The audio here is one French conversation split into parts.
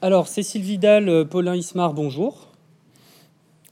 Alors, Cécile Vidal, euh, Paulin Ismar, bonjour.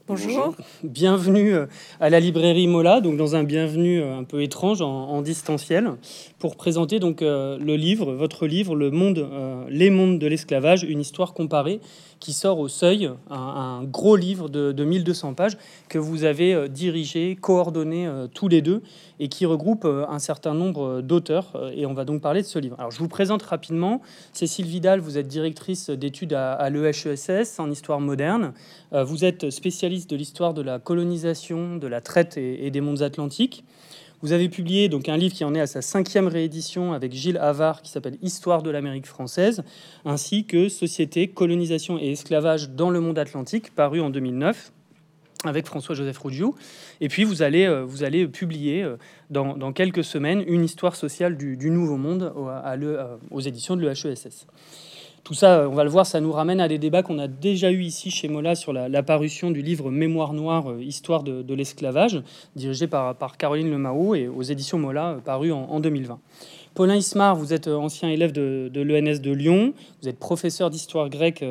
Bonjour. Bienvenue euh, à la librairie Mola, donc dans un bienvenu euh, un peu étrange en, distanciel, pour présenter donc le livre, votre livre, Le Monde, les mondes de l'esclavage, une histoire comparée, qui sort au Seuil, un, gros livre de, de, 1200 pages que vous avez dirigé, coordonné tous les deux, et qui regroupe un certain nombre d'auteurs. Et on va donc parler de ce livre. Alors, je vous présente rapidement. Cécile Vidal, vous êtes directrice d'études à, à l'EHESS en histoire moderne. Vous êtes spécialiste de l'histoire de la colonisation, de la traite et, des mondes atlantiques. Vous avez publié donc un livre qui en est à sa cinquième réédition avec Gilles Havard qui s'appelle Histoire de l'Amérique française, ainsi que Société, colonisation et esclavage dans le monde atlantique, paru en 2009 avec François-Joseph Roudiou. Et puis vous allez, euh, vous allez publier euh, dans, quelques semaines une histoire sociale du, Nouveau Monde euh, aux éditions de l'EHESS. Tout ça, on va le voir, ça nous ramène à des débats qu'on a déjà eu ici chez Mola sur la, parution du livre Mémoire noire, euh, Histoire de, l'esclavage, dirigé par, Caroline Lemao et aux éditions Mola, euh, paru en, 2020. Paulin Ismar, vous êtes euh, ancien élève de, de l'ENS de Lyon, vous êtes professeur d'histoire grecque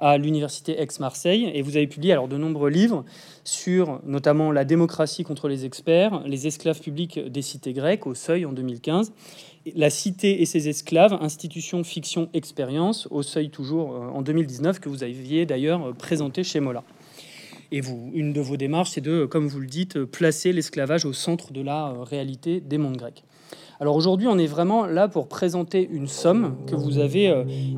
à l'université Aix-Marseille et vous avez publié alors de nombreux livres sur notamment la démocratie contre les experts, les esclaves publics des cités grecques au Seuil en 2015 la Cité et ses esclaves, institution, fiction, expérience, au seuil toujours euh, en 2019, que vous aviez d'ailleurs euh, présenté chez Mola. Et une de vos démarches, c'est de, comme vous le dites, placer l'esclavage au centre de la euh, réalité des mondes grecs. Alors aujourd'hui, on est vraiment là pour présenter une somme que vous avez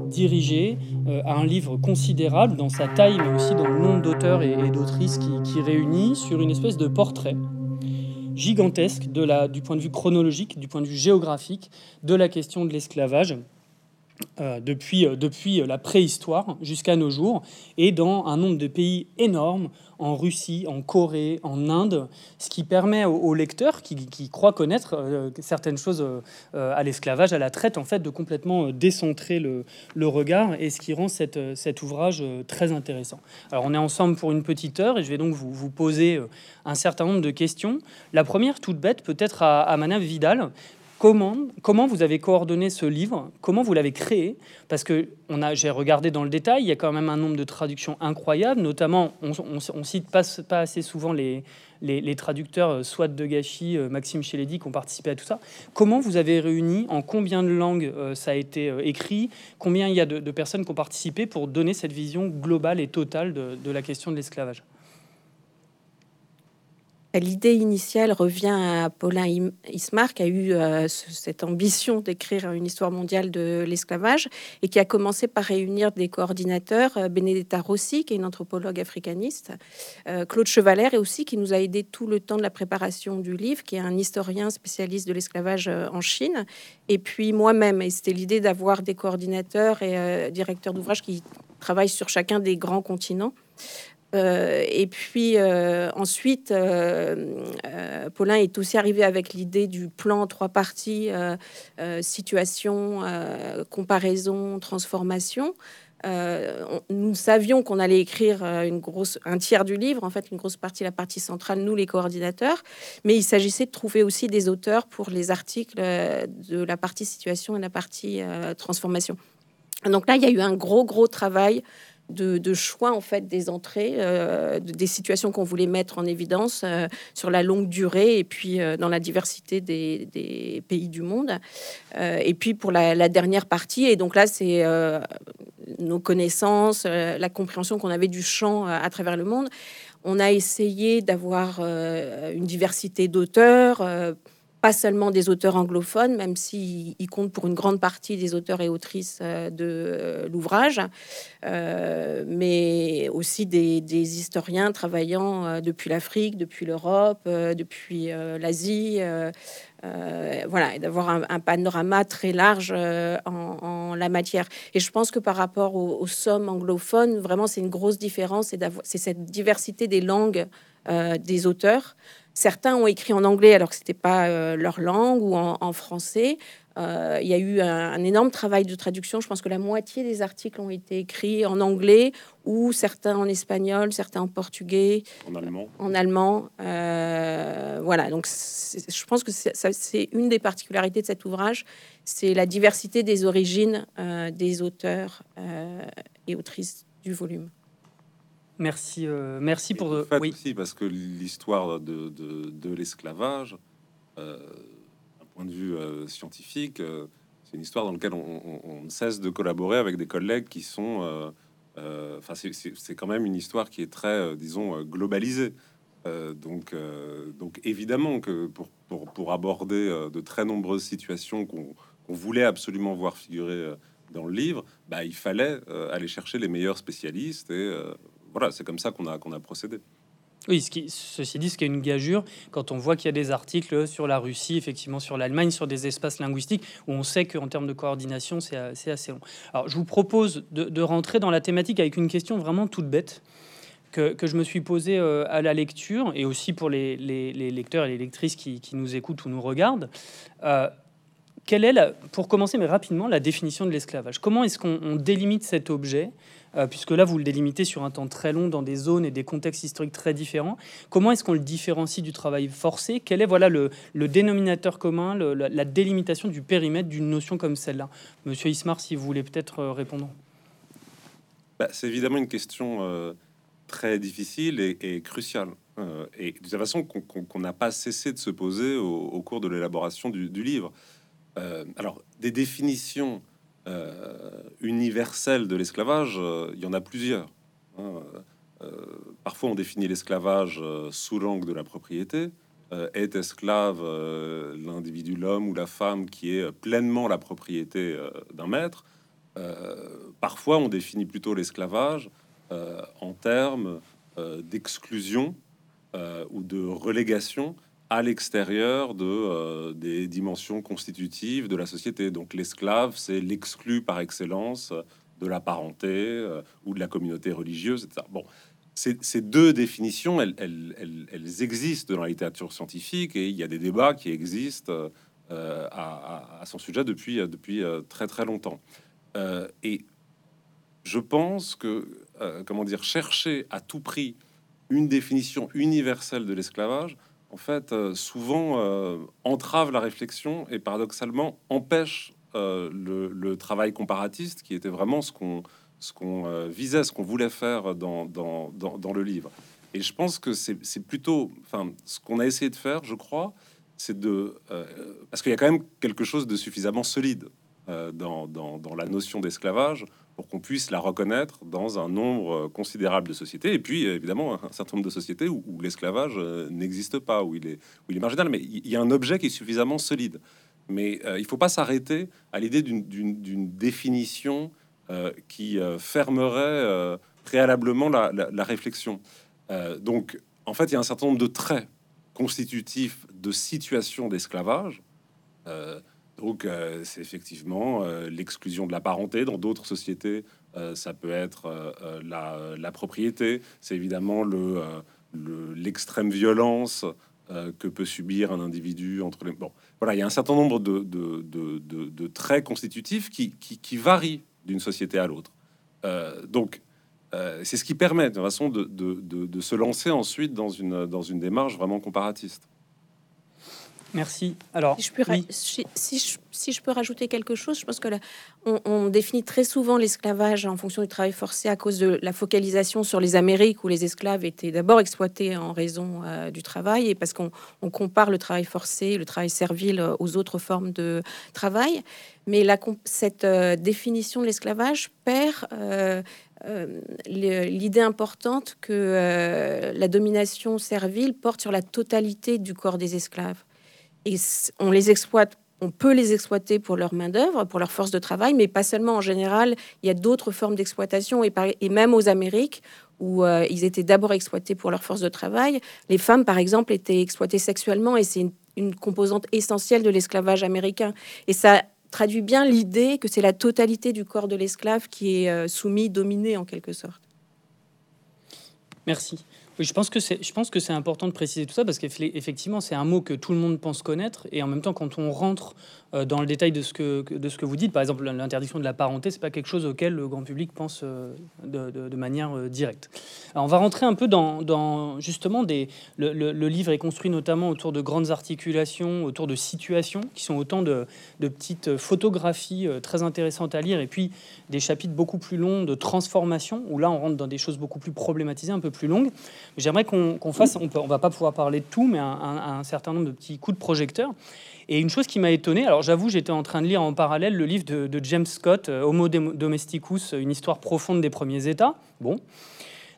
dirigée à un livre considérable dans sa taille, mais aussi dans le nombre d'auteurs et, d'autrices qui réunit sur une espèce de portrait gigantesque du point de vue chronologique, du point de vue géographique, de la question de l'esclavage. Euh, depuis, euh, depuis la préhistoire jusqu'à nos jours, et dans un nombre de pays énormes, en Russie, en Corée, en Inde, ce qui permet aux, lecteurs qui, croient connaître euh, certaines choses à l'esclavage, à la traite, en fait, de complètement décentrer le, regard, et ce qui rend cette, cet ouvrage très intéressant. Alors on est ensemble pour une petite heure, et je vais donc vous, vous poser un certain nombre de questions. La première, toute bête, peut-être à, à Manav Vidal, Comment, vous avez coordonné ce livre Comment vous l'avez créé Parce que j'ai regardé dans le détail, il y a quand même un nombre de traductions incroyables, notamment, on, on, cite pas, assez souvent les, les, traducteurs, euh, soit de Gachy, euh, Maxime Chélédy, qui ont participé à tout ça. Comment vous avez réuni En combien de langues euh, ça a été écrit Combien il y a de, personnes qui ont participé pour donner cette vision globale et totale de la question de l'esclavage? L'idée initiale revient à Paulin Ismar, qui a eu euh, cette ambition d'écrire une histoire mondiale de l'esclavage et qui a commencé par réunir des coordinateurs, euh, Benedetta Rossi, qui est une anthropologue africaniste, euh, Claude Chevaler, et aussi qui nous a aidé tout le temps de la préparation du livre, qui est un historien spécialiste de l'esclavage en Chine, et puis moi-même. Et c'était l'idée d'avoir des coordinateurs et directeurs d'ouvrages qui travaillent sur chacun des grands continents. Euh, et puis euh, ensuite, euh, Paulin est aussi arrivé avec l'idée du plan trois parties situation, comparaison, transformation. nous savions qu'on allait écrire un tiers du livre, en fait, une grosse partie, la partie centrale, nous les coordinateurs, mais il s'agissait de trouver aussi des auteurs pour les articles de la partie situation et la partie transformation. Donc là, il y a eu un gros, gros travail de, choix en fait des entrées, euh, des situations qu'on voulait mettre en évidence euh, sur la longue durée et puis euh, dans la diversité des, pays du monde. et puis pour la, dernière partie, et donc là c'est nos connaissances, la compréhension qu'on avait du champ à travers le monde. On a essayé d'avoir une diversité d'auteurs pas seulement des auteurs anglophones, même s'ils il comptent pour une grande partie des auteurs et autrices euh, de euh, l'ouvrage, euh, mais aussi des, historiens travaillant depuis l'Afrique, depuis l'Europe, depuis l'Asie. voilà, d'avoir un, panorama très large en, la matière. Et je pense que par rapport aux, aux sommes anglophones, vraiment, c'est une grosse différence, c'est cette diversité des langues des auteurs. Certains ont écrit en anglais alors que c'était pas euh, leur langue ou en, français. Euh, il y a eu un, énorme travail de traduction. Je pense que la moitié des articles ont été écrits en anglais ou certains en espagnol, certains en portugais, en allemand. En allemand. Euh, voilà, donc je pense que c'est une des particularités de cet ouvrage, c'est la diversité des origines des auteurs et autrices du volume. Merci, merci pour. oui. aussi parce que l'histoire de, de, de l'esclavage point de vue euh, scientifique, euh, c'est une histoire dans laquelle on, ne cesse de collaborer avec des collègues qui sont. Euh, enfin, c'est quand même une histoire qui est très, disons, globalisée. donc, donc évidemment que pour, pour, pour aborder de très nombreuses situations qu'on voulait absolument voir figurer dans le livre, bah, il fallait aller chercher les meilleurs spécialistes et voilà, c'est comme ça qu'on a, qu'on a procédé. Oui, ce qui, ceci dit, ce qui est une gageure, quand on voit qu'il y a des articles sur la Russie, effectivement sur l'Allemagne, sur des espaces linguistiques, où on sait qu'en termes de coordination, c'est assez long. Alors, je vous propose de, rentrer dans la thématique avec une question vraiment toute bête. Que, je me suis posée euh, à la lecture, et aussi pour les, lecteurs et les lectrices qui, nous écoutent ou nous regardent. Euh, quelle est, la, pour commencer, mais rapidement, la définition de l'esclavage? Comment est-ce qu'on délimite cet objet euh, puisque là, vous le délimitez sur un temps très long dans des zones et des contextes historiques très différents. Comment est-ce qu'on le différencie du travail forcé? Quel est voilà, le, dénominateur commun, la, délimitation du périmètre d'une notion comme celle-là? Monsieur Ismar, si vous voulez peut-être euh, répondre. Bah, c'est évidemment une question euh, très difficile et, cruciale. et de toute façon qu'on n'a pas cessé de se poser au, cours de l'élaboration du, du, livre. Alors, des définitions euh, universel de l'esclavage, euh, il y en a plusieurs. Hein. Euh, parfois, on définit l'esclavage sous l'angle de la propriété. est esclave l'individu, l'homme ou la femme qui est pleinement la propriété d'un maître. parfois, on définit plutôt l'esclavage en termes d'exclusion ou de relégation à l'extérieur de euh, des dimensions constitutives de la société. Donc l'esclave, c'est l'exclu par excellence de la parenté euh, ou de la communauté religieuse, etc. Bon, ces deux définitions, elles, existent dans la littérature scientifique et il y a des débats qui existent euh, à, à, son sujet depuis, depuis très très longtemps. et je pense que, comment dire, chercher à tout prix une définition universelle de l'esclavage, en fait, euh, souvent euh, entrave la réflexion et paradoxalement empêche euh, le, travail comparatiste qui était vraiment ce qu'on visait, ce qu'on voulait faire dans, le livre. Et je pense que c'est plutôt, enfin, ce qu'on a essayé de faire, je crois, c'est de, parce qu'il y a quand même quelque chose de suffisamment solide dans, la notion d'esclavage pour qu'on puisse la reconnaître dans un nombre euh, considérable de sociétés. Et puis, évidemment, un certain nombre de sociétés où, l'esclavage euh, n'existe pas, où il, est, marginal. Mais il y a un objet qui est suffisamment solide. Mais euh, il ne faut pas s'arrêter à l'idée d'une définition qui fermerait préalablement la, la réflexion. donc, en fait, il y a un certain nombre de traits constitutifs de situation d'esclavage. Donc, euh, c'est effectivement euh, l'exclusion de la parenté. Dans d'autres sociétés, euh, ça peut être la, propriété. C'est évidemment le, l'extrême violence que peut subir un individu entre les. Bon, voilà, il y a un certain nombre de, traits constitutifs qui, varient d'une société à l'autre. donc, c'est ce qui permet de façon de, se lancer ensuite dans une démarche vraiment comparatiste. Merci. Alors, si je, peux si, je, peux rajouter quelque chose, je pense que là, on, définit très souvent l'esclavage en fonction du travail forcé à cause de la focalisation sur les Amériques où les esclaves étaient d'abord exploités en raison euh, du travail et parce qu'on compare le travail forcé, le travail servile euh, aux autres formes de travail. Mais la, cette euh, définition de l'esclavage perd l'idée importante que la domination servile porte sur la totalité du corps des esclaves et on les exploite on peut les exploiter pour leur main-d'œuvre, pour leur force de travail, mais pas seulement. En général, il y a d'autres formes d'exploitation, et, même aux Amériques, où euh, ils étaient d'abord exploités pour leur force de travail, les femmes, par exemple, étaient exploitées sexuellement, et c'est une, composante essentielle de l'esclavage américain. Et ça traduit bien l'idée que c'est la totalité du corps de l'esclave qui est euh, soumis, dominé en quelque sorte. Merci. Je pense que c'est, je pense que c'est important de préciser tout ça parce qu'effectivement, c'est un mot que tout le monde pense connaître et en même temps, quand on rentre dans le détail de ce que de ce que vous dites, par exemple, l'interdiction de la parenté, c'est pas quelque chose auquel le grand public pense euh, de, manière euh, directe. Alors, on va rentrer un peu dans, justement des. Le, livre est construit notamment autour de grandes articulations, autour de situations qui sont autant de, de petites photographies très intéressantes à lire et puis des chapitres beaucoup plus longs de transformation où là, on rentre dans des choses beaucoup plus problématisées, un peu plus longues. J'aimerais qu'on fasse, on ne va pas pouvoir parler de tout, mais un, certain nombre de petits coups de projecteur. Et une chose qui m'a étonné, alors j'avoue, j'étais en train de lire en parallèle le livre de, James Scott, euh, Homo Domesticus, une histoire profonde des premiers États. Bon,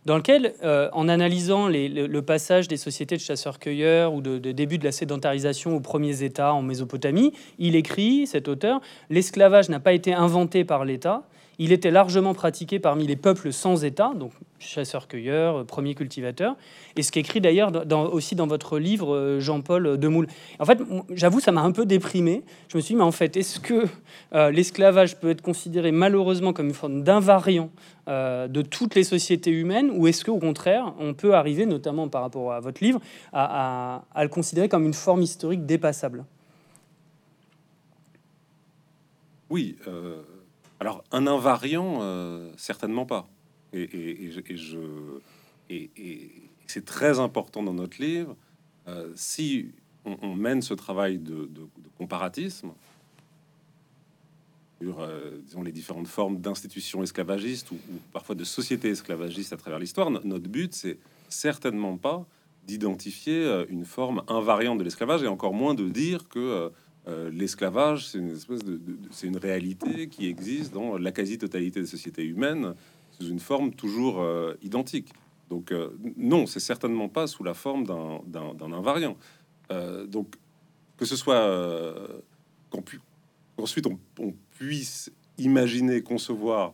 dans lequel, euh, en analysant le, passage des sociétés de chasseurs-cueilleurs ou de, début de la sédentarisation aux premiers États en Mésopotamie, il écrit, cet auteur, l'esclavage n'a pas été inventé par l'État, il était largement pratiqué parmi les peuples sans État, donc chasseurs-cueilleurs, euh, premiers cultivateurs, et ce qu'écrit d'ailleurs aussi dans votre livre euh, Jean-Paul Demoule. En fait, j'avoue, ça m'a un peu déprimé. Je me suis dit, mais en fait, est-ce que euh, l'esclavage peut être considéré malheureusement comme une forme d'invariant de toutes les sociétés humaines, ou est-ce qu'au contraire, on peut arriver, notamment par rapport à votre livre, à le considérer comme une forme historique dépassable? Oui. Alors, un invariant, euh, certainement pas. Et, c'est très important dans notre livre. Euh, si on, mène ce travail de, comparatisme sur euh, les différentes formes d'institutions esclavagistes ou, parfois de sociétés esclavagistes à travers l'histoire, notre but, c'est certainement pas d'identifier une forme invariante de l'esclavage et encore moins de dire que euh, l'esclavage, c'est une espèce de, c'est une réalité qui existe dans la quasi-totalité des sociétés humaines sous une forme toujours euh, identique. Donc euh, non, c'est certainement pas sous la forme d'un, invariant. donc que ce soit qu'ensuite on, on, puisse imaginer, concevoir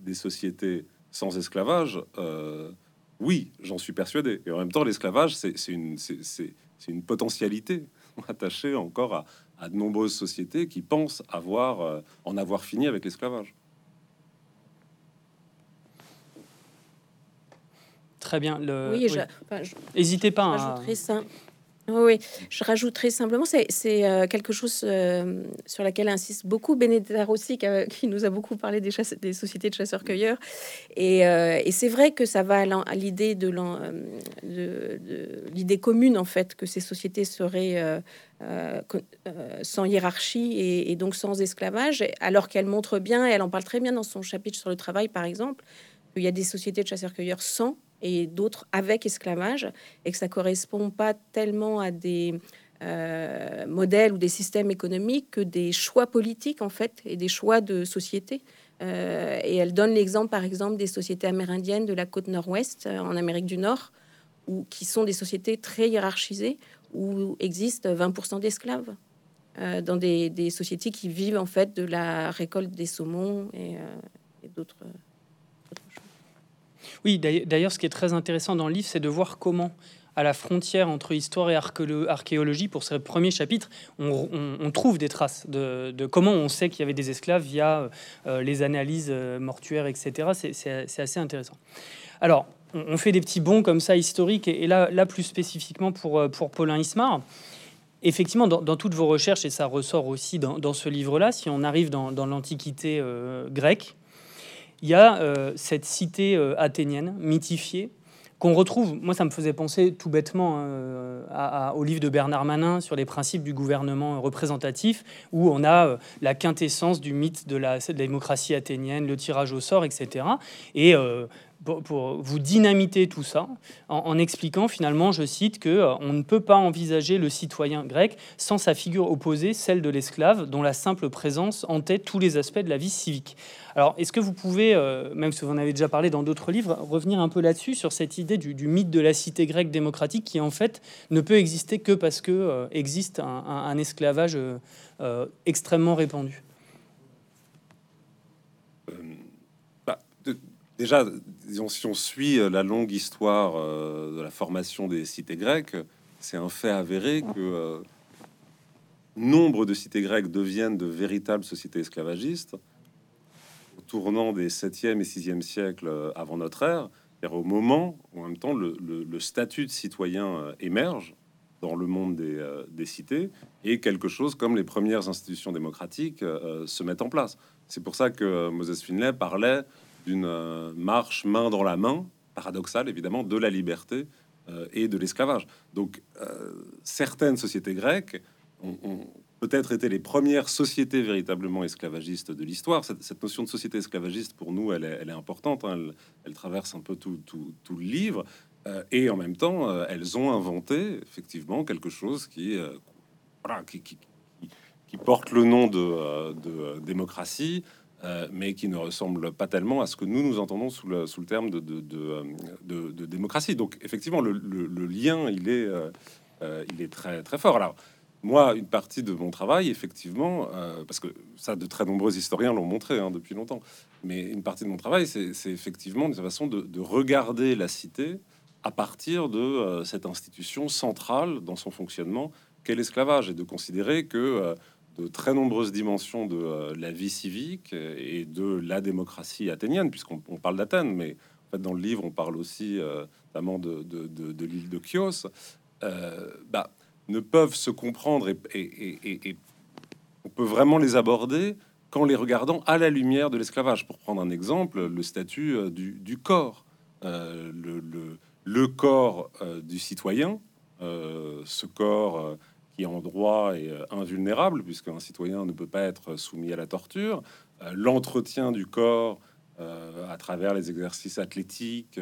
des sociétés sans esclavage, oui, j'en suis persuadé. Et en même temps, l'esclavage, c'est une potentialité attachés encore à, de nombreuses sociétés qui pensent avoir, euh, en avoir fini avec l'esclavage. Très bien. Le... Oui, N'hésitez pas. À... Oui, je rajouterai simplement, c'est euh, quelque chose euh, sur laquelle insiste beaucoup Benedetta Rossi, qui, nous a beaucoup parlé des, des sociétés de chasseurs-cueilleurs. Et, euh, et c'est vrai que ça va à l'idée de l'idée commune, en fait, que ces sociétés seraient sans hiérarchie et, et, donc sans esclavage, alors qu'elle montre bien, elle en parle très bien dans son chapitre sur le travail, par exemple, qu'il y a des sociétés de chasseurs-cueilleurs sans et d'autres avec esclavage, et que ça correspond pas tellement à des euh, modèles ou des systèmes économiques que des choix politiques en fait et des choix de société. Euh, et elle donne l'exemple par exemple des sociétés amérindiennes de la côte nord-ouest euh, en Amérique du Nord, où, qui sont des sociétés très hiérarchisées où existent 20% d'esclaves. dans des, sociétés qui vivent en fait de la récolte des saumons et d'autres oui, d'ailleurs, ce qui est très intéressant dans le livre, c'est de voir comment, à la frontière entre histoire et archéologie, pour ce premier chapitre, on, trouve des traces de, comment on sait qu'il y avait des esclaves via euh, les analyses euh, mortuaires, etc. C'est assez intéressant. Alors, on, fait des petits bons comme ça historiques, et, là, plus spécifiquement euh, pour Paulin Ismar. Effectivement, dans, toutes vos recherches, et ça ressort aussi dans, ce livre-là, si on arrive dans, l'Antiquité grecque, il y a euh, cette cité euh, athénienne mythifiée qu'on retrouve, moi ça me faisait penser tout bêtement euh, au livre de Bernard Manin sur les principes du gouvernement représentatif, où on a la quintessence du mythe de la, démocratie athénienne, le tirage au sort, etc. Et pour, vous dynamiter tout ça en, expliquant finalement, je cite, que on ne peut pas envisager le citoyen grec sans sa figure opposée, celle de l'esclave, dont la simple présence entête tous les aspects de la vie civique. Alors, est-ce que vous pouvez, euh, même si vous en avez déjà parlé dans d'autres livres, revenir un peu là-dessus, sur cette idée du, mythe de la cité grecque démocratique qui, en fait, ne peut exister que parce que euh, existe un, esclavage euh, extrêmement répandu? Bah, Déjà, si on suit la longue histoire de la formation des cités grecques, c'est un fait avéré que nombre de cités grecques deviennent de véritables sociétés esclavagistes tournant des 7e et 6e siècles euh, avant notre ère, au moment où en même temps le, statut de citoyen euh, émerge dans le monde des, euh, des, cités et quelque chose comme les premières institutions démocratiques se mettent en place. C'est pour ça que Moses Finlay parlait d'une marche main dans la main, paradoxale évidemment, de la liberté et de l'esclavage. Donc certaines sociétés grecques ont peut-être été les premières sociétés véritablement esclavagistes de l'histoire. Cette, notion de société esclavagiste, pour nous, elle est, importante. Hein. Elle, traverse un peu tout, le livre. Euh, et en même temps, euh, elles ont inventé effectivement quelque chose qui, euh, qui, qui, porte le nom de, démocratie, mais qui ne ressemble pas tellement à ce que nous nous entendons sous le, sous le terme de, de, démocratie. Donc effectivement, le, le lien, il est, il est très très fort. Alors moi, une partie de mon travail, effectivement, euh, parce que ça, de très nombreux historiens l'ont montré hein, depuis longtemps, mais une partie de mon travail, c'est effectivement une façon de, regarder la cité à partir de euh, cette institution centrale dans son fonctionnement qu'est l'esclavage, et de considérer que euh, de très nombreuses dimensions de la vie civique et de la démocratie athénienne, puisqu'on parle d'Athènes, mais dans le livre, on parle aussi notamment de, l'île de Chios, bah, ne peuvent se comprendre et, on peut vraiment les aborder qu'en les regardant à la lumière de l'esclavage. Pour prendre un exemple, le statut euh, du, corps, euh, le, corps euh, du citoyen, ce corps qui en droit est invulnérable, puisqu'un citoyen ne peut pas être soumis à la torture, l'entretien du corps à travers les exercices athlétiques,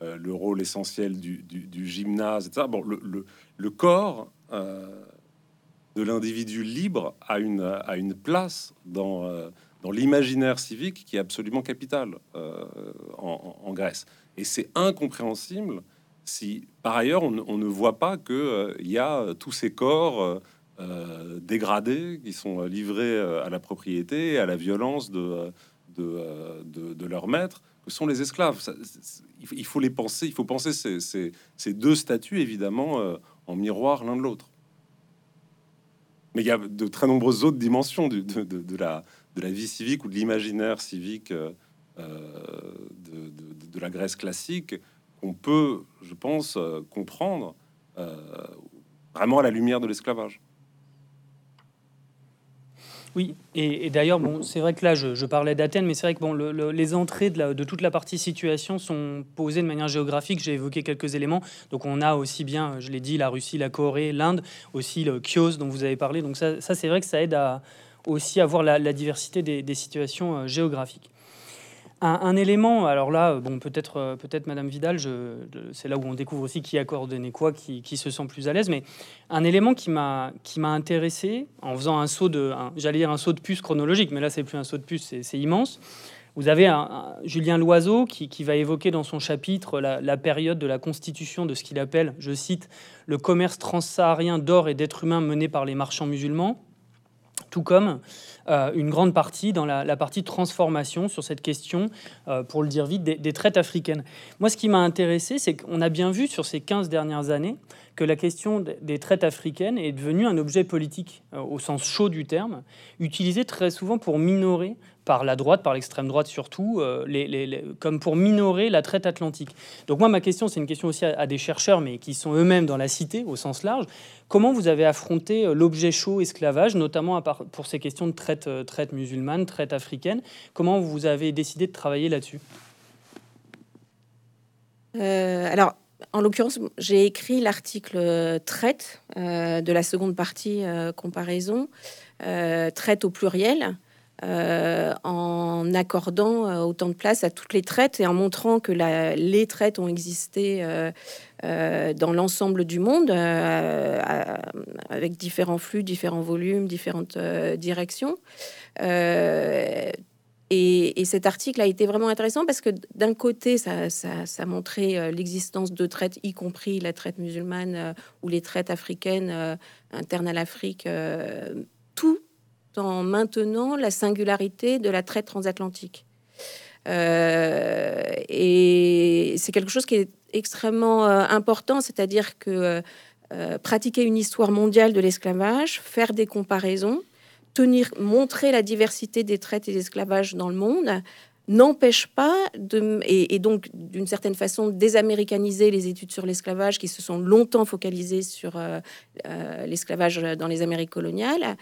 euh, le rôle essentiel du, gymnase, etc. Bon, le, corps euh, de l'individu libre a une, place dans, euh, dans l'imaginaire civique qui est absolument capital en, Grèce. Et c'est incompréhensible si, par ailleurs, on, ne voit pas qu'il il y a tous ces corps dégradés qui sont livrés à la propriété, à la violence de, de, leur maître sont les esclaves. il faut les penser, il faut penser ces, deux statuts évidemment euh, en miroir l'un de l'autre. Mais il y a de très nombreuses autres dimensions de, la, vie civique ou de l'imaginaire civique euh, euh, de, la Grèce classique qu'on peut, je pense, comprendre vraiment à la lumière de l'esclavage. Oui, et, d'ailleurs, bon, c'est vrai que là, je, parlais d'Athènes, mais c'est vrai que bon, les entrées de, toute la partie situation sont posées de manière géographique. J'ai évoqué quelques éléments. Donc, on a aussi bien, je l'ai dit, la Russie, la Corée, l'Inde, aussi le Chios dont vous avez parlé. Donc, ça, c'est vrai que ça aide à aussi à voir la, diversité des, situations euh, géographiques. Un, élément, alors là, bon, peut-être, euh, peut-être Madame Vidal, c'est là où on découvre aussi qui a coordonné quoi, qui, se sent plus à l'aise. Mais un élément qui m'a, qui intéressé en faisant un saut de, j'allais dire un saut de puce chronologique, mais là c'est plus un saut de puce, c'est, immense. Vous avez Julien Loiseau qui, va évoquer dans son chapitre la, période de la constitution de ce qu'il appelle, je cite, le commerce transsaharien d'or et d'êtres humains mené par les marchands musulmans tout comme euh, une grande partie dans la, partie transformation sur cette question, euh, pour le dire vite, des, traites africaines. Moi, ce qui m'a intéressé, c'est qu'on a bien vu sur ces 15 dernières années que la question des traites africaines est devenue un objet politique euh, au sens chaud du terme, utilisé très souvent pour minorer par la droite, par l'extrême droite surtout, euh, les, comme pour minorer la traite atlantique. Donc moi, ma question, c'est une question aussi à, des chercheurs, mais qui sont eux-mêmes dans la cité au sens large. Comment vous avez affronté euh, l'objet chaud esclavage, notamment à part, pour ces questions de traite, euh, traite musulmane, traite africaine? Comment vous avez décidé de travailler là-dessus? Alors, en l'occurrence, j'ai écrit l'article traite de la seconde partie comparaison, traite au pluriel. Euh, en accordant euh, autant de place à toutes les traites et en montrant que les traites ont existé euh, dans l'ensemble du monde avec différents flux, différents volumes, différentes directions. Et, cet article a été vraiment intéressant parce que d'un côté, ça, ça, montrait l'existence de traites, y compris la traite musulmane ou les traites africaines internes à l'Afrique, tout en maintenant la singularité de la traite transatlantique. Euh, et c'est quelque chose qui est extrêmement euh, important, c'est-à-dire que euh, pratiquer une histoire mondiale de l'esclavage, faire des comparaisons, tenir, montrer la diversité des traites et des esclavages dans le monde, n'empêche pas de, et, donc d'une certaine façon désaméricaniser les études sur l'esclavage qui se sont longtemps focalisées sur l'esclavage dans les Amériques coloniales,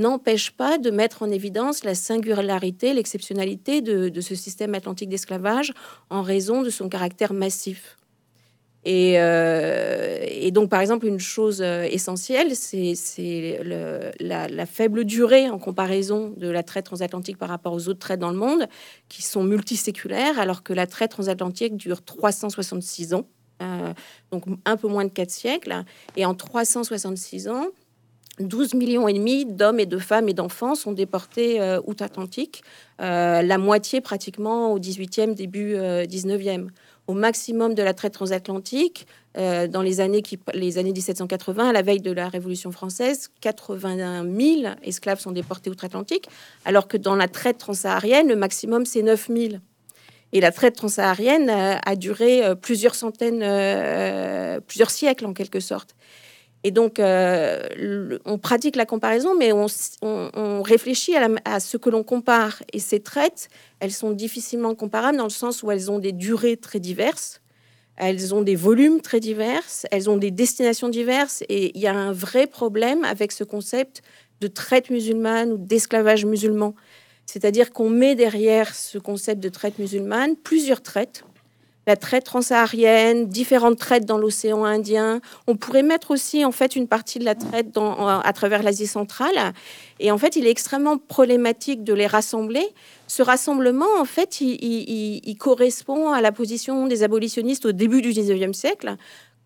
n'empêche pas de mettre en évidence la singularité, l'exceptionnalité de, ce système atlantique d'esclavage en raison de son caractère massif. Euh, et, donc, par exemple, une chose euh, essentielle, c'est la, la, faible durée en comparaison de la traite transatlantique par rapport aux autres traites dans le monde, qui sont multiséculaires, alors que la traite transatlantique dure 366 ans, euh, donc un peu moins de 4 siècles. Et en 366 ans, 12 millions et demi d'hommes et de femmes et d'enfants sont déportés outre-Atlantique, la moitié pratiquement au 18e, début 19e au maximum de la traite transatlantique euh, dans les années, qui, les années 1780, à la veille de la Révolution française, 81 000 esclaves sont déportés outre-Atlantique, alors que dans la traite transsaharienne, le maximum c'est 9 000. Et la traite transsaharienne euh, a duré euh, plusieurs centaines, plusieurs siècles en quelque sorte. Et donc, euh, on pratique la comparaison, mais on, réfléchit à, ce que l'on compare. Et ces traites, elles sont difficilement comparables dans le sens où elles ont des durées très diverses, elles ont des volumes très divers, elles ont des destinations diverses. Et il y a un vrai problème avec ce concept de traite musulmane ou d'esclavage musulman. C'est-à-dire qu'on met derrière ce concept de traite musulmane plusieurs traites la traite transsaharienne, différentes traites dans l'océan Indien. On pourrait mettre aussi en fait une partie de la traite dans, à travers l'Asie centrale. Et en fait, il est extrêmement problématique de les rassembler. Ce rassemblement, en fait, il, correspond à la position des abolitionnistes au début du 19e siècle,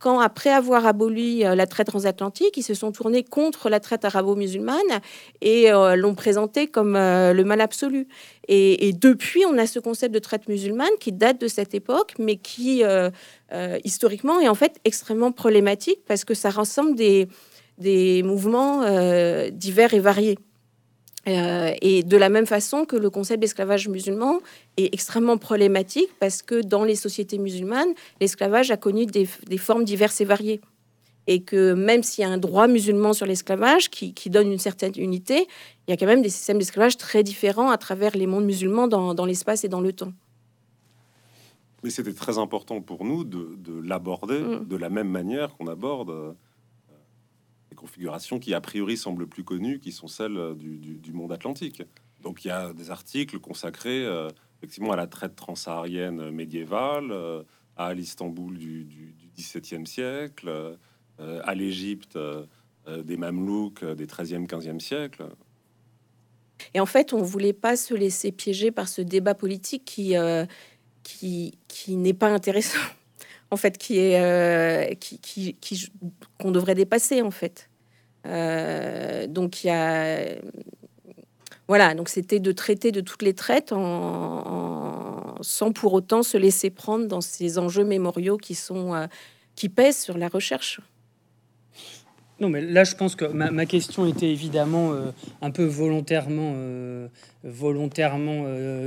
après avoir aboli euh, la traite transatlantique, ils se sont tournés contre la traite arabo-musulmane et euh, l'ont présenté comme euh, le mal absolu. Et, depuis, on a ce concept de traite musulmane qui date de cette époque, mais qui, historiquement, est en fait extrêmement problématique parce que ça rassemble des, des mouvements divers et variés. Euh, et de la même façon que le concept d'esclavage musulman est extrêmement problématique parce que dans les sociétés musulmanes, l'esclavage a connu des, formes diverses et variées. Et que même s'il y a un droit musulman sur l'esclavage qui, donne une certaine unité, il y a quand même des systèmes d'esclavage très différents à travers les mondes musulmans dans, l'espace et dans le temps. Mais c'était très important pour nous de, l'aborder mm. de la même manière qu'on aborde euh, configurations qui a priori semblent plus connues, qui sont celles euh, du, monde atlantique. Donc il y a des articles consacrés euh, effectivement à la traite transsaharienne médiévale, euh, à l'Istanbul du, du, XVIIe siècle, à l'Égypte des Mamelouks des 13e, 15e siècle. Et en fait, on voulait pas se laisser piéger par ce débat politique qui, qui, qui n'est pas intéressant en fait, qui est qui, qui, qu'on devrait dépasser en fait. Euh, donc il y a voilà, donc c'était de traiter de toutes les traites en, sans pour autant se laisser prendre dans ces enjeux mémoriaux qui sont euh, qui pèsent sur la recherche. Non, mais là, je pense que ma, question était évidemment euh, un peu volontairement, volontairement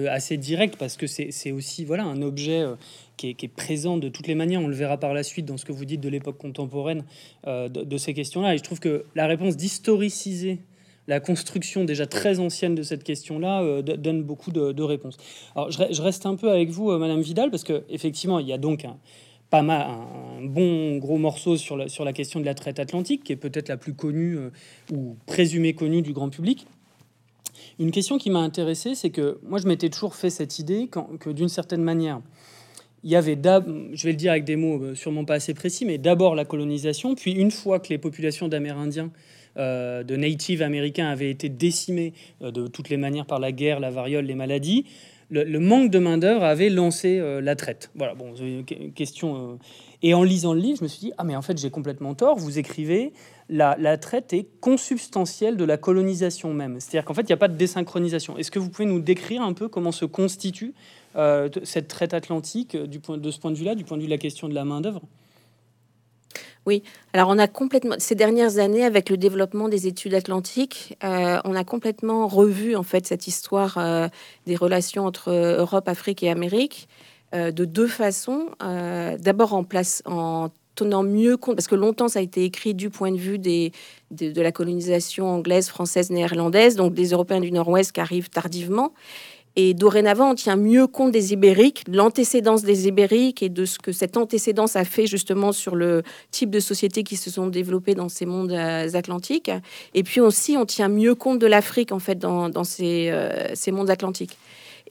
assez directe parce que c'est aussi voilà un objet qui est, présent de toutes les manières. On le verra par la suite dans ce que vous dites de l'époque contemporaine euh, de, ces questions-là. Et je trouve que la réponse d'historiciser la construction déjà très ancienne de cette question-là euh, donne beaucoup de, réponses. Alors je, reste un peu avec vous, euh, Madame Vidal, parce que effectivement, il y a donc un, pas mal, un, bon gros morceau sur la, question de la traite atlantique, qui est peut-être la plus connue ou présumée connue du grand public. Une question qui m'a intéressé, c'est que moi, je m'étais toujours fait cette idée que d'une certaine manière, il y avait, je vais le dire avec des mots euh, sûrement pas assez précis, mais d'abord la colonisation, puis une fois que les populations d'Amérindiens, euh, de natives américains avaient été décimées euh, de toutes les manières par la guerre, la variole, les maladies, le, manque de main-d'œuvre avait lancé la traite. Voilà, bon, question. Et en lisant le livre, je me suis dit, ah, mais en fait, j'ai complètement tort. Vous écrivez, la, la traite est consubstantielle de la colonisation même. C'est-à-dire qu'en fait, il n'y a pas de désynchronisation. Est-ce que vous pouvez nous décrire un peu comment se constitue euh, cette traite atlantique euh, du point, de ce point de vue-là, du point de vue de la question de la main-d'œuvre? Oui, alors on a complètement, ces dernières années, avec le développement des études atlantiques, euh, on a complètement revu en fait cette histoire des relations entre Europe, Afrique et Amérique de deux façons. D'abord en place, en tenant mieux compte, parce que longtemps ça a été écrit du point de vue des, de, de la colonisation anglaise, française, néerlandaise, donc des Européens du Nord-Ouest qui arrivent tardivement. Et dorénavant, on tient mieux compte des Ibériques, de l'antécédence des Ibériques et de ce que cette antécédence a fait justement sur le type de société qui se sont développées dans ces mondes euh, atlantiques. Et puis aussi, on tient mieux compte de l'Afrique en fait dans, ces, euh, ces, mondes atlantiques.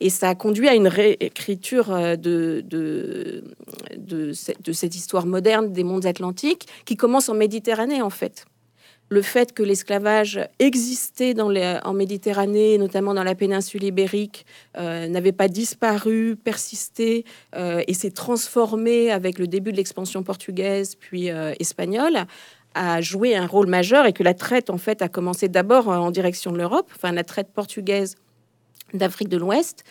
Et ça a conduit à une réécriture euh, de, de cette histoire moderne des mondes atlantiques qui commence en Méditerranée en fait le fait que l'esclavage existait en Méditerranée, notamment dans la péninsule ibérique, euh, n'avait pas disparu, persisté euh, et s'est transformé avec le début de l'expansion portugaise puis euh, espagnole, a joué un rôle majeur et que la traite en fait a commencé d'abord en direction de l'Europe, enfin la traite portugaise d'Afrique de l'Ouest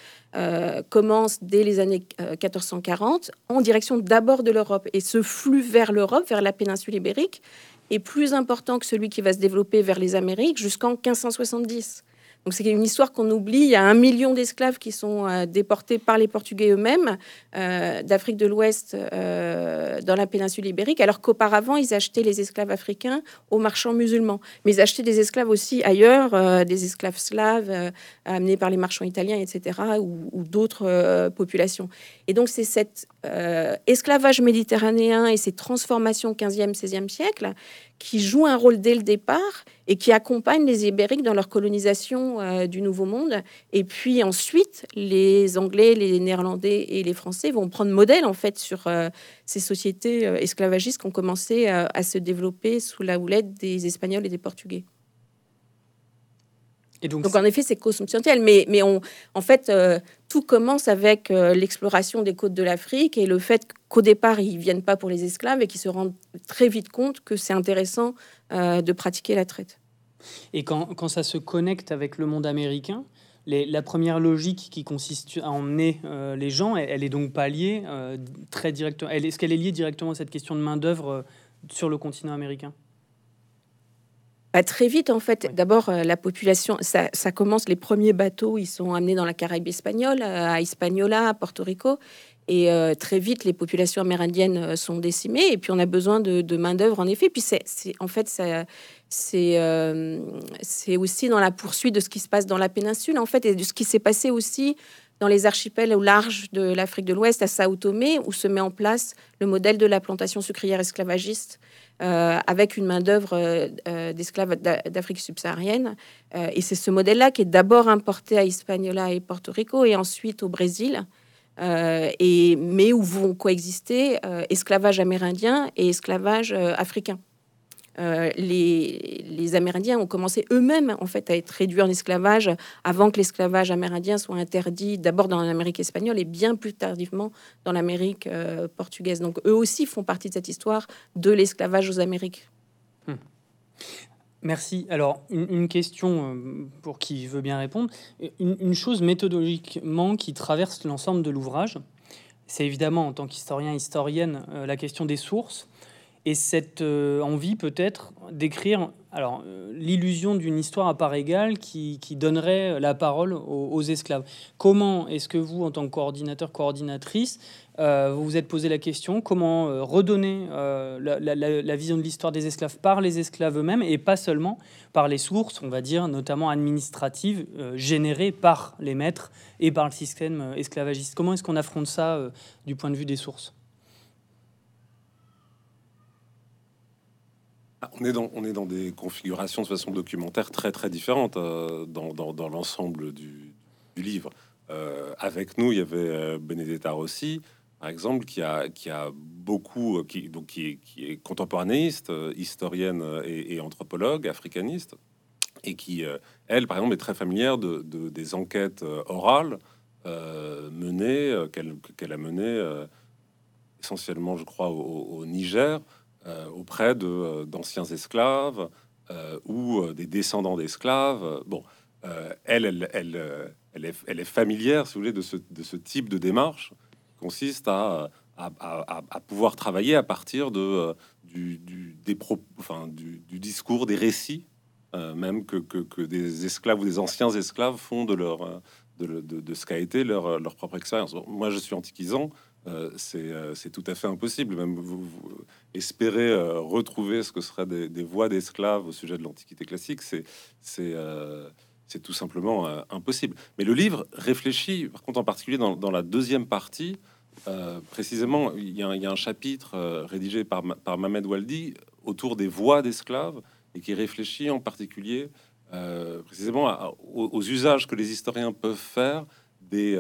commence dès les années 1440 en direction d'abord de l'Europe et ce flux vers l'Europe, vers la péninsule ibérique, est plus important que celui qui va se développer vers les Amériques jusqu'en 1570. Donc c'est une histoire qu'on oublie. Il y a un million d'esclaves qui sont euh, déportés par les Portugais eux-mêmes euh, d'Afrique de l'Ouest euh, dans la péninsule ibérique, alors qu'auparavant ils achetaient les esclaves africains aux marchands musulmans. Mais ils achetaient des esclaves aussi ailleurs, des esclaves slaves amenés par les marchands italiens, etc., ou, ou d'autres populations. Et donc c'est cet esclavage méditerranéen et ces transformations 15e, 16e siècle qui joue un rôle dès le départ et qui accompagne les Ibériques dans leur colonisation euh, du Nouveau Monde. Et puis ensuite, les Anglais, les Néerlandais et les Français vont prendre modèle en fait sur euh, ces sociétés euh, esclavagistes qui ont commencé à se développer sous la houlette des Espagnols et des Portugais donc, en effet, c'est consubstantiel. Mais, mais on, en fait, euh, tout commence avec euh, l'exploration des côtes de l'Afrique et le fait qu'au départ, ils viennent pas pour les esclaves et qu'ils se rendent très vite compte que c'est intéressant euh, de pratiquer la traite. Et quand, quand, ça se connecte avec le monde américain, la première logique qui consiste à emmener les gens, elle, est donc pas liée très directement. Est-ce qu'elle est liée directement à cette question de main-d'œuvre sur le continent américain? Très vite, en fait. D'abord, euh, la population, ça, commence, les premiers bateaux, ils sont amenés dans la Caraïbe espagnole, euh, à Hispaniola, à Porto Rico. Et euh, très vite, les populations amérindiennes sont décimées. Et puis, on a besoin de, main-d'œuvre, en effet. Puis, c'est, en fait, c'est, c'est aussi dans la poursuite de ce qui se passe dans la péninsule, en fait, et de ce qui s'est passé aussi dans les archipels au large de l'Afrique de l'Ouest, à Sao Tomé, où se met en place le modèle de la plantation sucrière esclavagiste euh, avec une main-d'œuvre euh, euh, d'esclaves d'Afrique subsaharienne. et c'est ce modèle-là qui est d'abord importé à Hispaniola et Porto Rico et ensuite au Brésil. et, mais où vont coexister esclavage amérindien et esclavage africain. Euh, les, Amérindiens ont commencé eux-mêmes en fait à être réduits en esclavage avant que l'esclavage amérindien soit interdit d'abord dans l'Amérique espagnole et bien plus tardivement dans l'Amérique euh, portugaise. Donc eux aussi font partie de cette histoire de l'esclavage aux Amériques. Hmm. Merci. Alors, une, question euh, pour qui veut bien répondre. Une, chose méthodologiquement qui traverse l'ensemble de l'ouvrage, c'est évidemment, en tant qu'historien, historienne, la question des sources et cette euh, envie peut-être d'écrire alors euh, l'illusion d'une histoire à part égale qui, donnerait la parole aux, esclaves. Comment est-ce que vous, en tant que coordinateur, coordinatrice, euh, vous vous êtes posé la question comment redonner la, vision de l'histoire des esclaves par les esclaves eux-mêmes et pas seulement par les sources, on va dire, notamment administratives, générées par les maîtres et par le système esclavagiste Comment est-ce qu'on affronte ça du point de vue des sources? On est, dans, on est dans des configurations de façon documentaire très très différentes euh, dans, l'ensemble du, livre. Euh, avec nous, il y avait euh, Benedetta Rossi, par exemple, qui a, beaucoup, qui, donc, qui, est, qui contemporanéiste, historienne et, anthropologue, africaniste, et qui, elle, par exemple, est très familière de, des enquêtes orales menées, qu'elle a menées essentiellement, je crois, au Niger, auprès de euh, d'anciens esclaves euh, ou des descendants d'esclaves. Bon, elle, est, familière, si vous voulez, de ce, type de démarche qui consiste à, pouvoir travailler à partir du, des du, discours, des récits, même que, des esclaves ou des anciens esclaves font de, leur, ce qu'a été leur, leur propre expérience. moi, je suis antiquisant, euh, euh, c'est tout à fait impossible. Même vous, espérer euh, retrouver ce que seraient des, voix d'esclaves au sujet de l'Antiquité classique, c'est tout simplement impossible. Mais le livre réfléchit, par contre, en particulier dans, la deuxième partie, précisément, il y, a, un chapitre rédigé par, par Mohamed Waldi autour des voix d'esclaves et qui réfléchit en particulier précisément aux, usages que les historiens peuvent faire des,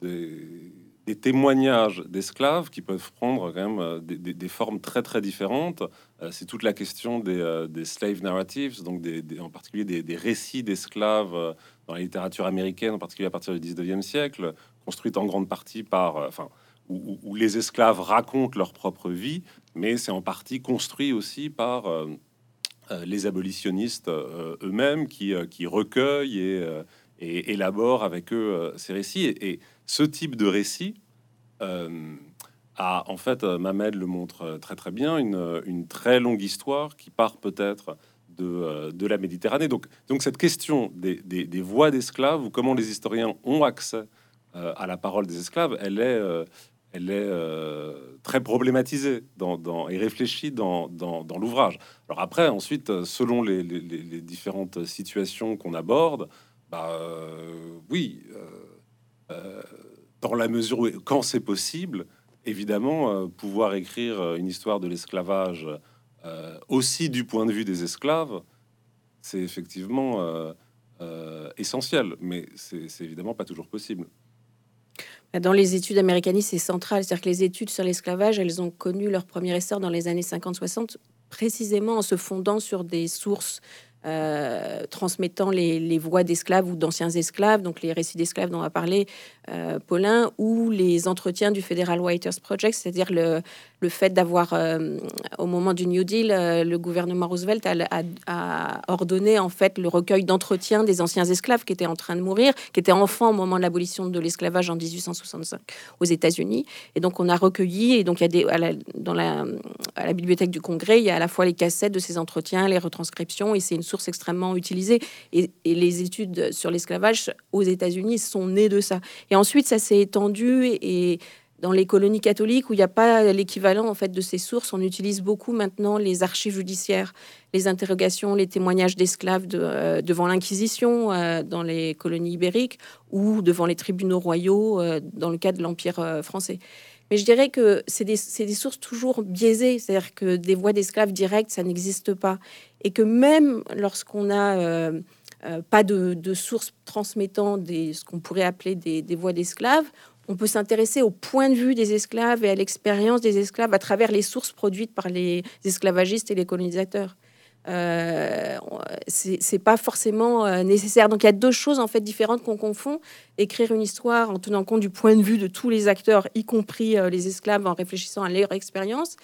des, témoignages d'esclaves qui peuvent prendre quand même euh, des, formes très très différentes. Euh, c'est toute la question des, euh, slave narratives, donc en particulier des, récits d'esclaves dans la littérature américaine, en particulier à partir du 19e siècle, construite en grande partie par, enfin, où, les esclaves racontent leur propre vie, mais c'est en partie construit aussi par les abolitionnistes eux-mêmes qui, qui recueillent et, et élaborent avec eux ces récits. et ce type de récit euh, a, en fait, euh, Mamed le montre euh, très très bien, une, très longue histoire qui part peut-être de, la Méditerranée. Donc, donc cette question des, des, voix d'esclaves ou comment les historiens ont accès à la parole des esclaves, elle est, elle est très problématisée dans, et réfléchie dans, l'ouvrage. Alors après, ensuite, selon les, différentes situations qu'on aborde, bah, oui, dans la mesure où, quand c'est possible, évidemment, euh, pouvoir écrire euh, une histoire de l'esclavage aussi du point de vue des esclaves, c'est effectivement essentiel, mais c'est évidemment pas toujours possible. Dans les études américanistes, c'est central. C'est-à-dire que les études sur l'esclavage, elles ont connu leur premier essor dans les années 50-60, précisément en se fondant sur des sources euh, transmettant les, voix d'esclaves ou d'anciens esclaves, donc les récits d'esclaves dont on a parlé euh, Paulin, ou les entretiens du Federal Writers Project, c'est-à-dire le, le, fait d'avoir, euh, au moment du New Deal, le gouvernement Roosevelt a, ordonné en fait le recueil d'entretiens des anciens esclaves qui étaient en train de mourir, qui étaient enfants au moment de l'abolition de l'esclavage en 1865 aux États-Unis. Et donc on a recueilli, et donc il y a des, dans la, à la bibliothèque du Congrès, il y a à la fois les cassettes de ces entretiens, les retranscriptions, et c'est une source extrêmement utilisée. Et, les études sur l'esclavage aux États-Unis sont nées de ça. Et ensuite, ça s'est étendu et, dans les colonies catholiques où il n'y a pas l'équivalent en fait de ces sources, on utilise beaucoup maintenant les archives judiciaires, les interrogations, les témoignages d'esclaves euh, devant l'Inquisition euh, dans les colonies ibériques ou devant les tribunaux royaux euh, dans le cas de l'Empire français. Mais je dirais que c'est des, des, sources toujours biaisées, c'est-à-dire que des voix d'esclaves directes, ça n'existe pas. Et que même lorsqu'on a euh, pas de, sources transmettant des, ce qu'on pourrait appeler des, des voix d'esclaves, on peut s'intéresser au point de vue des esclaves et à l'expérience des esclaves à travers les sources produites par les esclavagistes et les colonisateurs. Euh, c'est pas forcément euh, nécessaire. Donc il y a deux choses en fait différentes qu'on confond. Écrire une histoire en tenant compte du point de vue de tous les acteurs, y compris euh, les esclaves, en réfléchissant à leur expérience,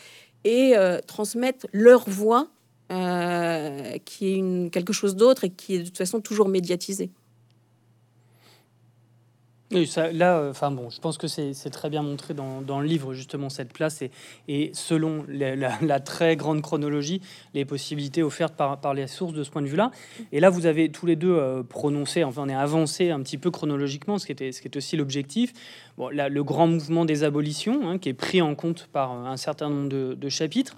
et transmettre leur voix, qui est une, quelque chose d'autre et qui est de toute façon toujours médiatisé. Là, euh, enfin bon, je pense que c'est très bien montré dans, le livre justement cette place et, selon la, très grande chronologie, les possibilités offertes par, les sources de ce point de vue-là. Et là, vous avez tous les deux euh, prononcé, enfin on est avancé un petit peu chronologiquement, ce qui était, ce qui est aussi l'objectif. Bon, là, le grand mouvement des abolitions, hein, qui est pris en compte par un certain nombre de, de chapitres.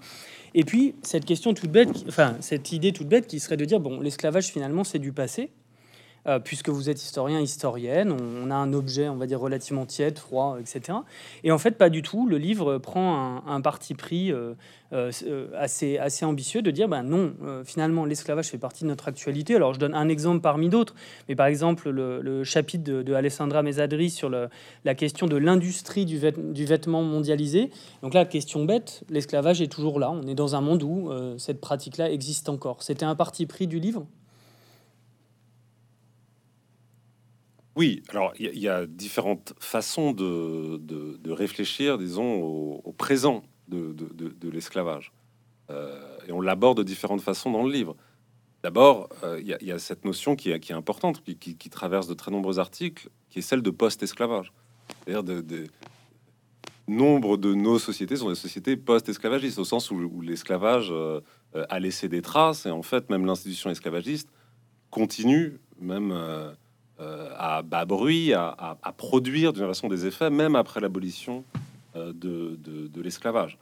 Et puis cette question toute bête, enfin cette idée toute bête qui serait de dire bon, l'esclavage finalement c'est du passé. Euh, puisque vous êtes historien, historienne, on, a un objet, on va dire, relativement tiède, froid, etc. Et en fait, pas du tout. Le livre prend un, parti pris euh, euh, assez, assez ambitieux de dire, ben non, finalement, l'esclavage fait partie de notre actualité. Alors, je donne un exemple parmi d'autres, mais par exemple, le, chapitre de, Alessandra Mesadri sur la question de l'industrie du, du, vêtement mondialisé. Donc là, question bête, l'esclavage est toujours là. On est dans un monde où cette pratique-là existe encore. C'était un parti pris du livre? Oui, alors il y, a différentes façons de, réfléchir, disons, au, présent de, l'esclavage. Euh, et on l'aborde de différentes façons dans le livre. D'abord, euh, il y, a cette notion qui est, importante, qui, traverse de très nombreux articles, qui est celle de post-esclavage. C'est-à-dire de, nombre de nos sociétés sont des sociétés post-esclavagistes, au sens où, l'esclavage euh, a laissé des traces, et en fait, même l'institution esclavagiste continue, même à bas bruit, à, produire d'une façon des effets, même après l'abolition euh, de, l'esclavage.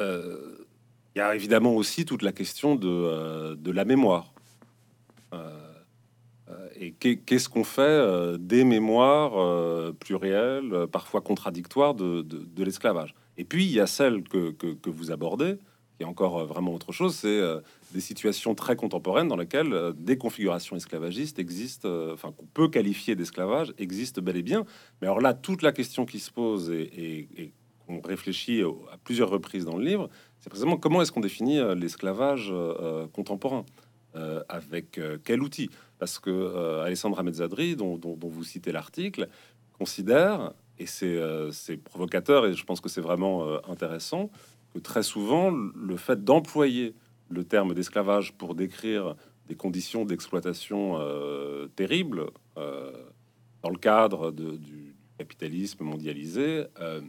Euh, il y a évidemment aussi toute la question de, la mémoire. et qu'est-ce qu'on fait des mémoires plurielles, parfois contradictoires de, l'esclavage? Et puis, il y a celle que vous abordez, qui est encore vraiment autre chose, c'est des situations très contemporaines dans lesquelles euh, des configurations esclavagistes existent, euh, enfin qu'on peut qualifier d'esclavage, existent bel et bien. Mais alors là, toute la question qui se pose et, qu'on réfléchit à plusieurs reprises dans le livre, c'est précisément comment est-ce qu'on définit euh, l'esclavage contemporain avec quel outil? Parce que Alessandra Mezzadri, dont, vous citez l'article, considère, et c'est provocateur, et je pense que c'est vraiment intéressant, très souvent, le fait d'employer le terme d'esclavage pour décrire des conditions d'exploitation euh, terribles euh, dans le cadre du capitalisme mondialisé, euh,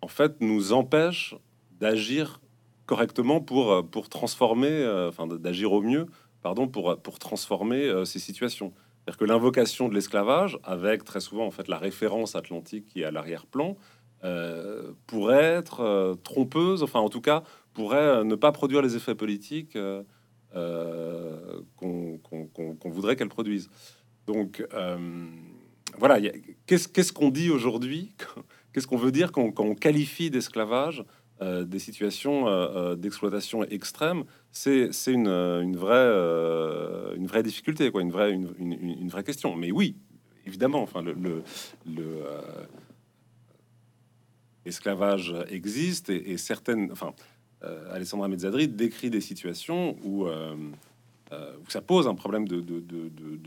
en fait, nous empêche d'agir correctement pour, pour transformer, enfin d'agir au mieux, pardon, pour, pour transformer ces situations. C'est-à-dire que l'invocation de l'esclavage, avec très souvent en fait la référence atlantique qui est à l'arrière-plan, pourrait être trompeuse, enfin en tout cas pourrait euh, ne pas produire les effets politiques euh, euh, qu'on voudrait qu'elle produise. Donc voilà, qu'est-ce qu'on dit aujourd'hui Qu'est-ce qu'on veut dire quand, on qualifie d'esclavage des situations d'exploitation extrême? C'est une, vraie, difficulté, quoi, une, vraie, question. Mais oui, évidemment, enfin, le, l'esclavage existe et, certaines, enfin, euh, Alessandra Mezzadri décrit des situations où, euh, euh, où ça pose un problème de,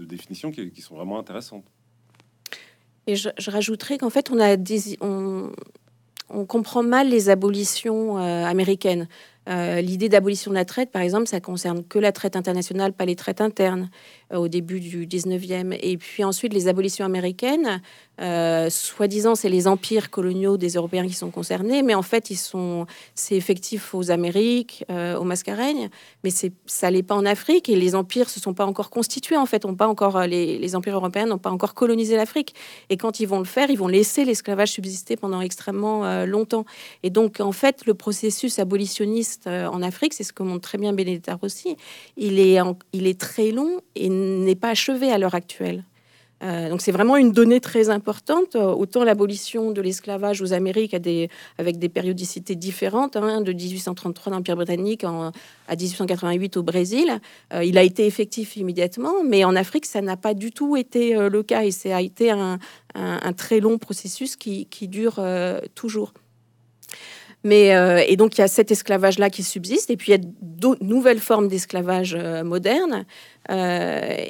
définition qui, sont vraiment intéressantes. Et je, rajouterais qu'en fait, on, a on, on, comprend mal les abolitions américaines. L'idée d'abolition de la traite, par exemple, ça concerne que la traite internationale, pas les traites internes, au début du 19e. Et puis ensuite, les abolitions américaines, euh, soi-disant, c'est les empires coloniaux des Européens qui sont concernés, mais en fait, ils sont, c'est effectif aux Amériques, euh, aux Mascareignes, mais c'est, ça l'est pas en Afrique et les empires se sont pas encore constitués. En fait, ont pas encore euh, les empires européens n'ont pas encore colonisé l'Afrique. Et quand ils vont le faire, ils vont laisser l'esclavage subsister pendant extrêmement longtemps. Et donc, en fait, le processus abolitionniste en Afrique, c'est ce que montre très bien Benedetta Rossi, il est, très long et n'est pas achevé à l'heure actuelle. Euh, donc c'est vraiment une donnée très importante. Autant l'abolition de l'esclavage aux Amériques avec des périodicités différentes, hein, de 1833 dans l'Empire britannique à 1888 au Brésil, euh, il a été effectif immédiatement, mais en Afrique ça n'a pas du tout été euh, le cas et ça a été un, très long processus qui dure toujours. Mais, euh, et donc, il y a cet esclavage-là qui subsiste, et puis il y a d'autres nouvelles formes d'esclavage euh, moderne. Euh,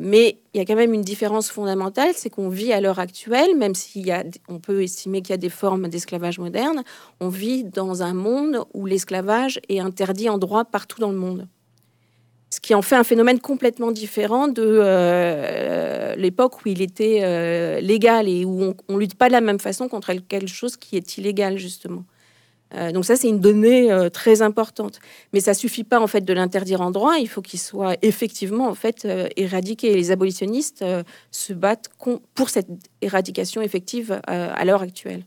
mais il y a quand même une différence fondamentale, c'est qu'on vit à l'heure actuelle, même a, on peut estimer qu'il y a des formes d'esclavage moderne, on vit dans un monde où l'esclavage est interdit en droit partout dans le monde ce qui en fait un phénomène complètement différent de euh, l'époque où il était euh, légal et où on, ne lutte pas de la même façon contre quelque chose qui est illégal justement. Euh, donc ça c'est une donnée très importante, mais ça suffit pas en fait de l'interdire en droit. Il faut qu'il soit effectivement en fait éradiqué. les abolitionnistes se battent pour cette éradication effective à l'heure actuelle.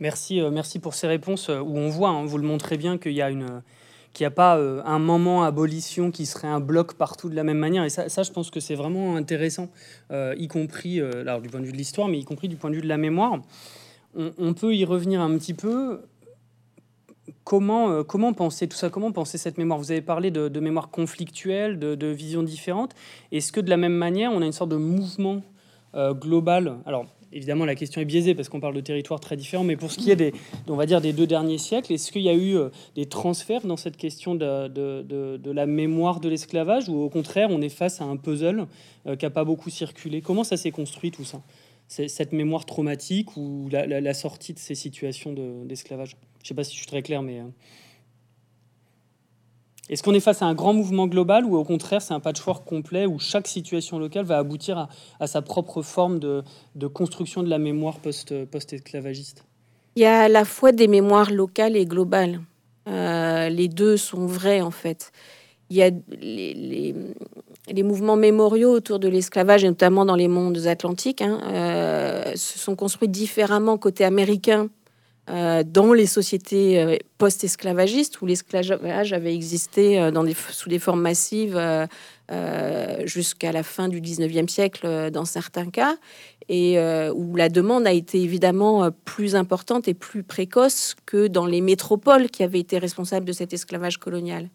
Merci, merci pour ces réponses où on voit, hein, vous le montrez bien, qu'il y a une qu'il n'y a pas euh, un moment abolition qui serait un bloc partout de la même manière. Et ça, je pense que c'est vraiment intéressant, euh, y compris euh, alors, du point de vue de l'histoire, mais y compris du point de vue de la mémoire. On, peut y revenir un petit peu. Comment, comment penser tout ça? Comment penser cette mémoire? Vous avez parlé de, mémoire conflictuelle, de, de visions différentes. Est-ce que de la même manière, on a une sorte de mouvement global? Alors, évidemment, la question est biaisée parce qu'on parle de territoires très différents, mais pour ce qui est des, on va dire, des deux derniers siècles, est-ce qu'il y a eu euh, des transferts dans cette question de, de, la mémoire de l'esclavage ou au contraire, on est face à un puzzle euh, qui n'a pas beaucoup circulé? Comment ça s'est construit tout ça? Cette mémoire traumatique ou la, sortie de ces situations d'esclavage? Je ne sais pas si je suis très clair, mais... Est-ce qu'on est face à un grand mouvement global ou au contraire c'est un patchwork complet où chaque situation locale va aboutir à, sa propre forme de, construction de la mémoire post-esclavagiste? Il y a à la fois des mémoires locales et globales. Euh, les deux sont vrais en fait. Il y a les, mouvements mémoriaux autour de l'esclavage, et notamment dans les mondes atlantiques, hein, euh, se sont construits différemment côté américain dans les sociétés post-esclavagistes où l'esclavage avait existé des, sous des formes massives jusqu'à la fin du 19e siècle dans certains cas, et où la demande a été évidemment plus importante et plus précoce que dans les métropoles qui avaient été responsables de cet esclavage colonial.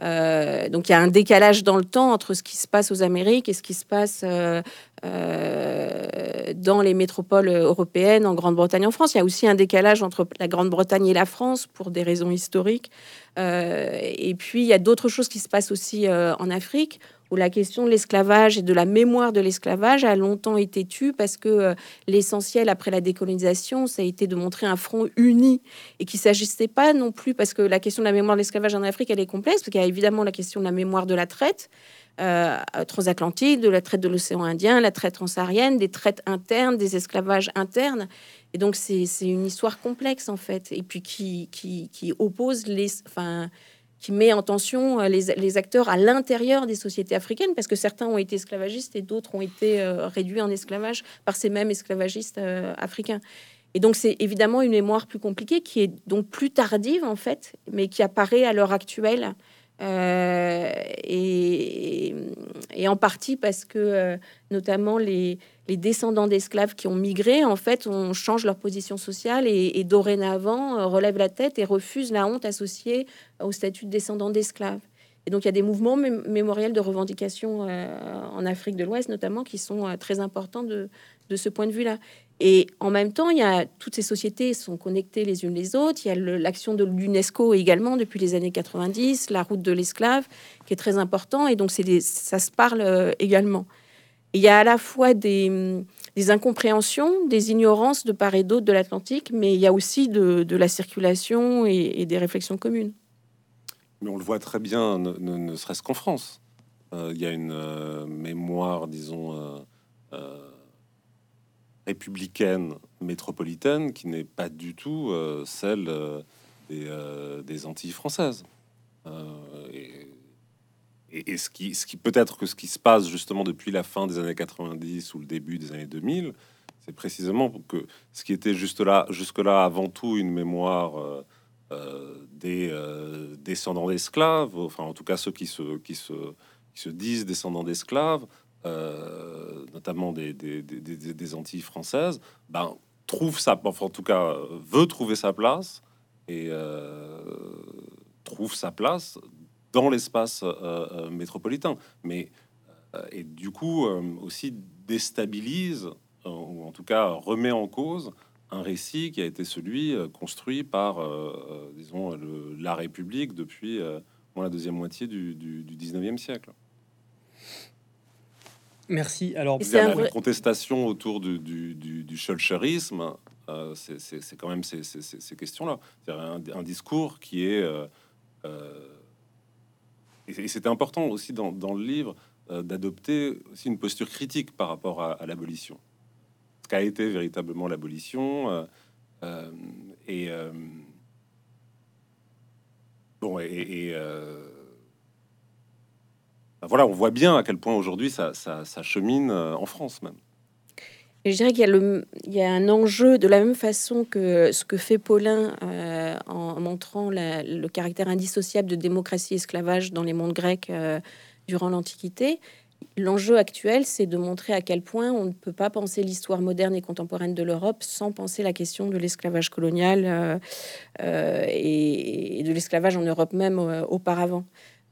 Euh, donc il y a un décalage dans le temps entre ce qui se passe aux Amériques et ce qui se passe euh, euh, dans les métropoles européennes, en Grande-Bretagne, en France. Il y a aussi un décalage entre la Grande-Bretagne et la France pour des raisons historiques. et puis il y a d'autres choses qui se passent aussi en Afrique où la question de l'esclavage et de la mémoire de l'esclavage a longtemps été tue parce que euh, l'essentiel après la décolonisation, ça a été de montrer un front uni et qu'il s'agissait pas non plus parce que la question de la mémoire de l'esclavage en Afrique, elle est complexe parce qu'il y a évidemment la question de la mémoire de la traite. Euh, transatlantique, de la traite de l'océan Indien, la traite transsaharienne, des traites internes, des esclavages internes. Et donc, c'est une histoire complexe, en fait, et puis qui, oppose les, qui met en tension euh, les, acteurs à l'intérieur des sociétés africaines, parce que certains ont été esclavagistes et d'autres ont été euh, réduits en esclavage par ces mêmes esclavagistes euh, africains. Et donc c'est évidemment une mémoire plus compliquée, qui est donc plus tardive en fait, mais qui apparaît à l'heure actuelle euh, et, en partie parce que euh, notamment les, descendants d'esclaves qui ont migré, en fait, on change leur position sociale et, dorénavant euh, relèvent la tête et refusent la honte associée au statut de descendant d'esclaves. Et donc il y a des mouvements mémoriels de revendication en Afrique de l'Ouest notamment qui sont très importants de ce point de vue-là. Et en même temps, il y a toutes ces sociétés sont connectées les unes les autres. Il y a l'action de l'UNESCO également depuis les années 90, la route de l'esclave qui est très important. Et donc c'est ça se parle euh, également. il y a à la fois des, incompréhensions, des ignorances de part et d'autre de l'Atlantique, mais il y a aussi de, la circulation et, des réflexions communes. Mais on le voit très bien, ne, serait-ce qu'en France. Euh, il y a une euh, mémoire, disons républicaine métropolitaine qui n'est pas du tout euh, celle euh, euh, des, Antilles françaises. et, ce qui, peut-être que ce qui se passe justement depuis la fin des années 90 ou le début des années 2000, c'est précisément que ce qui était juste là, jusque-là avant tout une mémoire des descendants d'esclaves, enfin en tout cas ceux qui se disent descendants d'esclaves, euh, notamment des, Antilles françaises, ben, trouve sa, enfin, en tout cas, veut trouver sa place et euh, trouve sa place dans l'espace euh, métropolitain. Mais et du coup aussi déstabilise ou en tout cas remet en cause un récit qui a été celui construit par, disons, la République depuis la deuxième moitié du, du, du 19e siècle. Merci. Alors, la contestation autour du, du, du, euh, c'est quand même ces, ces, questions-là. C'est un, un, discours qui est... Euh, euh, et c'était important aussi dans, dans le livre d'adopter aussi une posture critique par rapport à, l'abolition. Ce qu'a été véritablement l'abolition. et... bon, et... et bah, voilà, on voit bien à quel point aujourd'hui ça, chemine euh, en France même. je dirais qu'il y, a un enjeu de la même façon que ce que fait Paulin euh, en montrant le caractère indissociable de démocratie esclavage dans les mondes grecs euh, durant l'Antiquité. L'enjeu actuel, c'est de montrer à quel point on ne peut pas penser l'histoire moderne et contemporaine de l'Europe sans penser la question de l'esclavage colonial et, de l'esclavage en Europe même auparavant.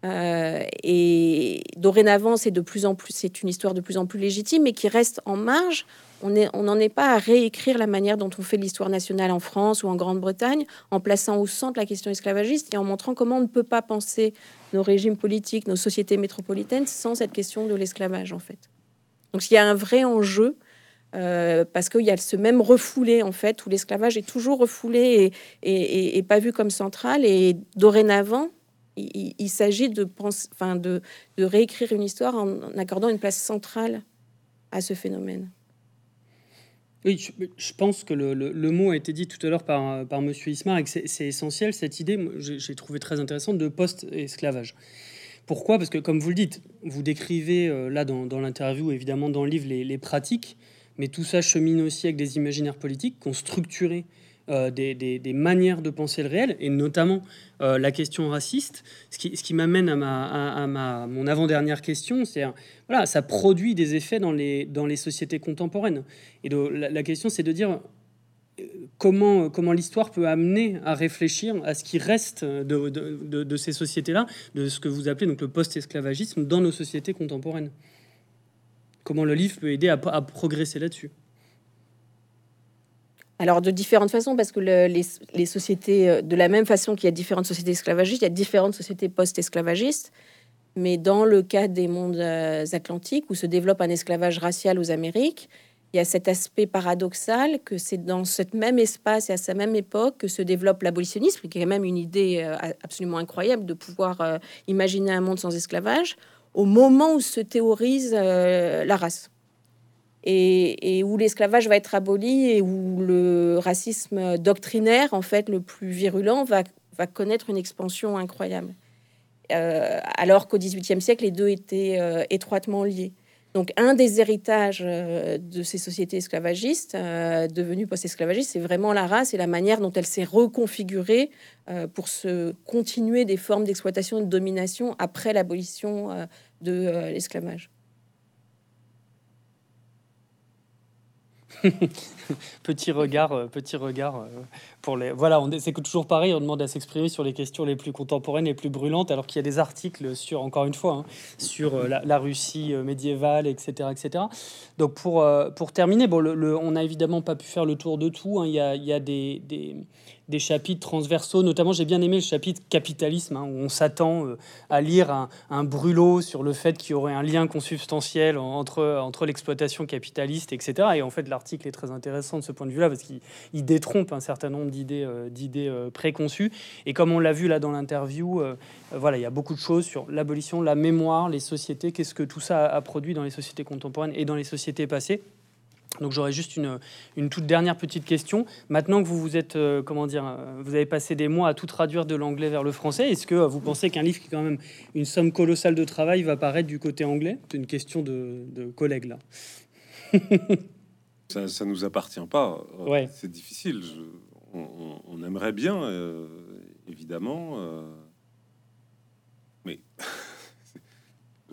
Euh, et dorénavant, c'est de plus en plus, c'est une histoire de plus en plus légitime, mais qui reste en marge. On n'en est pas à réécrire la manière dont on fait l'histoire nationale en France ou en Grande-Bretagne, en plaçant au centre la question esclavagiste et en montrant comment on ne peut pas penser nos régimes politiques, nos sociétés métropolitaines sans cette question de l'esclavage, en fait. Donc il y a un vrai enjeu. Euh, parce qu'il y a ce même refoulé en fait où l'esclavage est toujours refoulé et, et, pas vu comme central et dorénavant il, s'agit de, réécrire une histoire en, accordant une place centrale à ce phénomène. Oui, je, pense que le, mot a été dit tout à l'heure par, Monsieur Ismar et que c'est essentiel, cette idée, j'ai trouvé très intéressante, de post-esclavage. Pourquoi? Parce que, comme vous le dites, vous décrivez euh, là dans, l'interview, évidemment dans le livre, les, pratiques, mais tout ça chemine aussi avec des imaginaires politiques qui ont structuré des, manières de penser le réel, et notamment la question raciste. Ce qui, m'amène à, ma, mon avant-dernière question, c'est voilà, ça produit des effets dans les, dans les sociétés contemporaines. Et la, question, c'est de dire comment, comment l'histoire peut amener à réfléchir à ce qui reste de, de, de ces sociétés-là, de ce que vous appelez donc le post-esclavagisme dans nos sociétés contemporaines. Comment le livre peut aider à, progresser là-dessus alors de différentes façons, parce que les, sociétés, euh, de la même façon qu'il y a différentes sociétés esclavagistes, il y a différentes sociétés post-esclavagistes. Mais dans le cas des mondes euh, atlantiques, où se développe un esclavage racial aux Amériques, il y a cet aspect paradoxal que c'est dans ce même espace et à sa même époque que se développe l'abolitionnisme, qui est même une idée euh, absolument incroyable de pouvoir imaginer un monde sans esclavage, au moment où se théorise la race. Et, où l'esclavage va être aboli et où le racisme doctrinaire, en fait, le plus virulent, va, connaître une expansion incroyable. Euh, alors qu'au XVIIIe siècle, les deux étaient euh, étroitement liés. Donc, un des héritages de ces sociétés esclavagistes, devenues post-esclavagistes, c'est vraiment la race et la manière dont elle s'est reconfigurée pour se continuer des formes d'exploitation et de domination après l'abolition de l'esclavage. petit regard, euh, petit regard euh, les. Voilà, c'est toujours pareil. On demande à s'exprimer sur les questions les plus contemporaines, les plus brûlantes, alors qu'il y a des articles sur, encore une fois, hein, sur euh, la, Russie médiévale, etc., etc. Donc pour pour terminer, bon, le, on n'a évidemment pas pu faire le tour de tout. Hein. Il, y a, il y a des, des chapitres transversaux, notamment j'ai bien aimé le chapitre capitalisme, hein, où on s'attend euh, à lire un, un, brûlot sur le fait qu'il y aurait un lien consubstantiel entre, entre l'exploitation capitaliste, etc. Et en fait, l'article est très intéressant de ce point de vue-là, parce qu'il détrompe un certain nombre d'idées euh, d'idées euh, préconçues. Et comme on l'a vu là dans l'interview, voilà, il y a beaucoup de choses sur l'abolition, la mémoire, les sociétés, qu'est-ce que tout ça a produit dans les sociétés contemporaines et dans les sociétés passées. Donc j'aurais juste une, une, toute dernière petite question. Maintenant que vous vous êtes, euh, comment dire, euh, vous avez passé des mois à tout traduire de l'anglais vers le français, est-ce que euh, vous pensez qu'un livre qui est quand même une somme colossale de travail va paraître du côté anglais? C'est une question de, de collègues là. ça, ça nous appartient pas. Ouais. C'est difficile. On, on, aimerait bien, évidemment, mais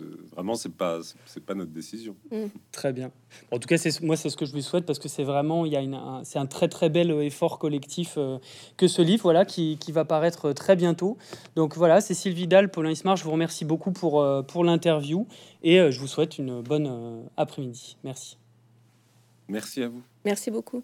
Euh, vraiment, c'est pas, c'est pas notre décision. Mm. Très bien. En tout cas, c'est moi, c'est ce que je lui souhaite parce que c'est vraiment, il y a une, c'est un très très bel effort collectif euh, que ce livre, voilà, qui, qui, va paraître très bientôt. Donc voilà, Cécile Vidal, Paulin Ismar, je vous remercie beaucoup pour euh, pour l'interview et je vous souhaite une bonne après-midi. Merci. Merci à vous. Merci beaucoup.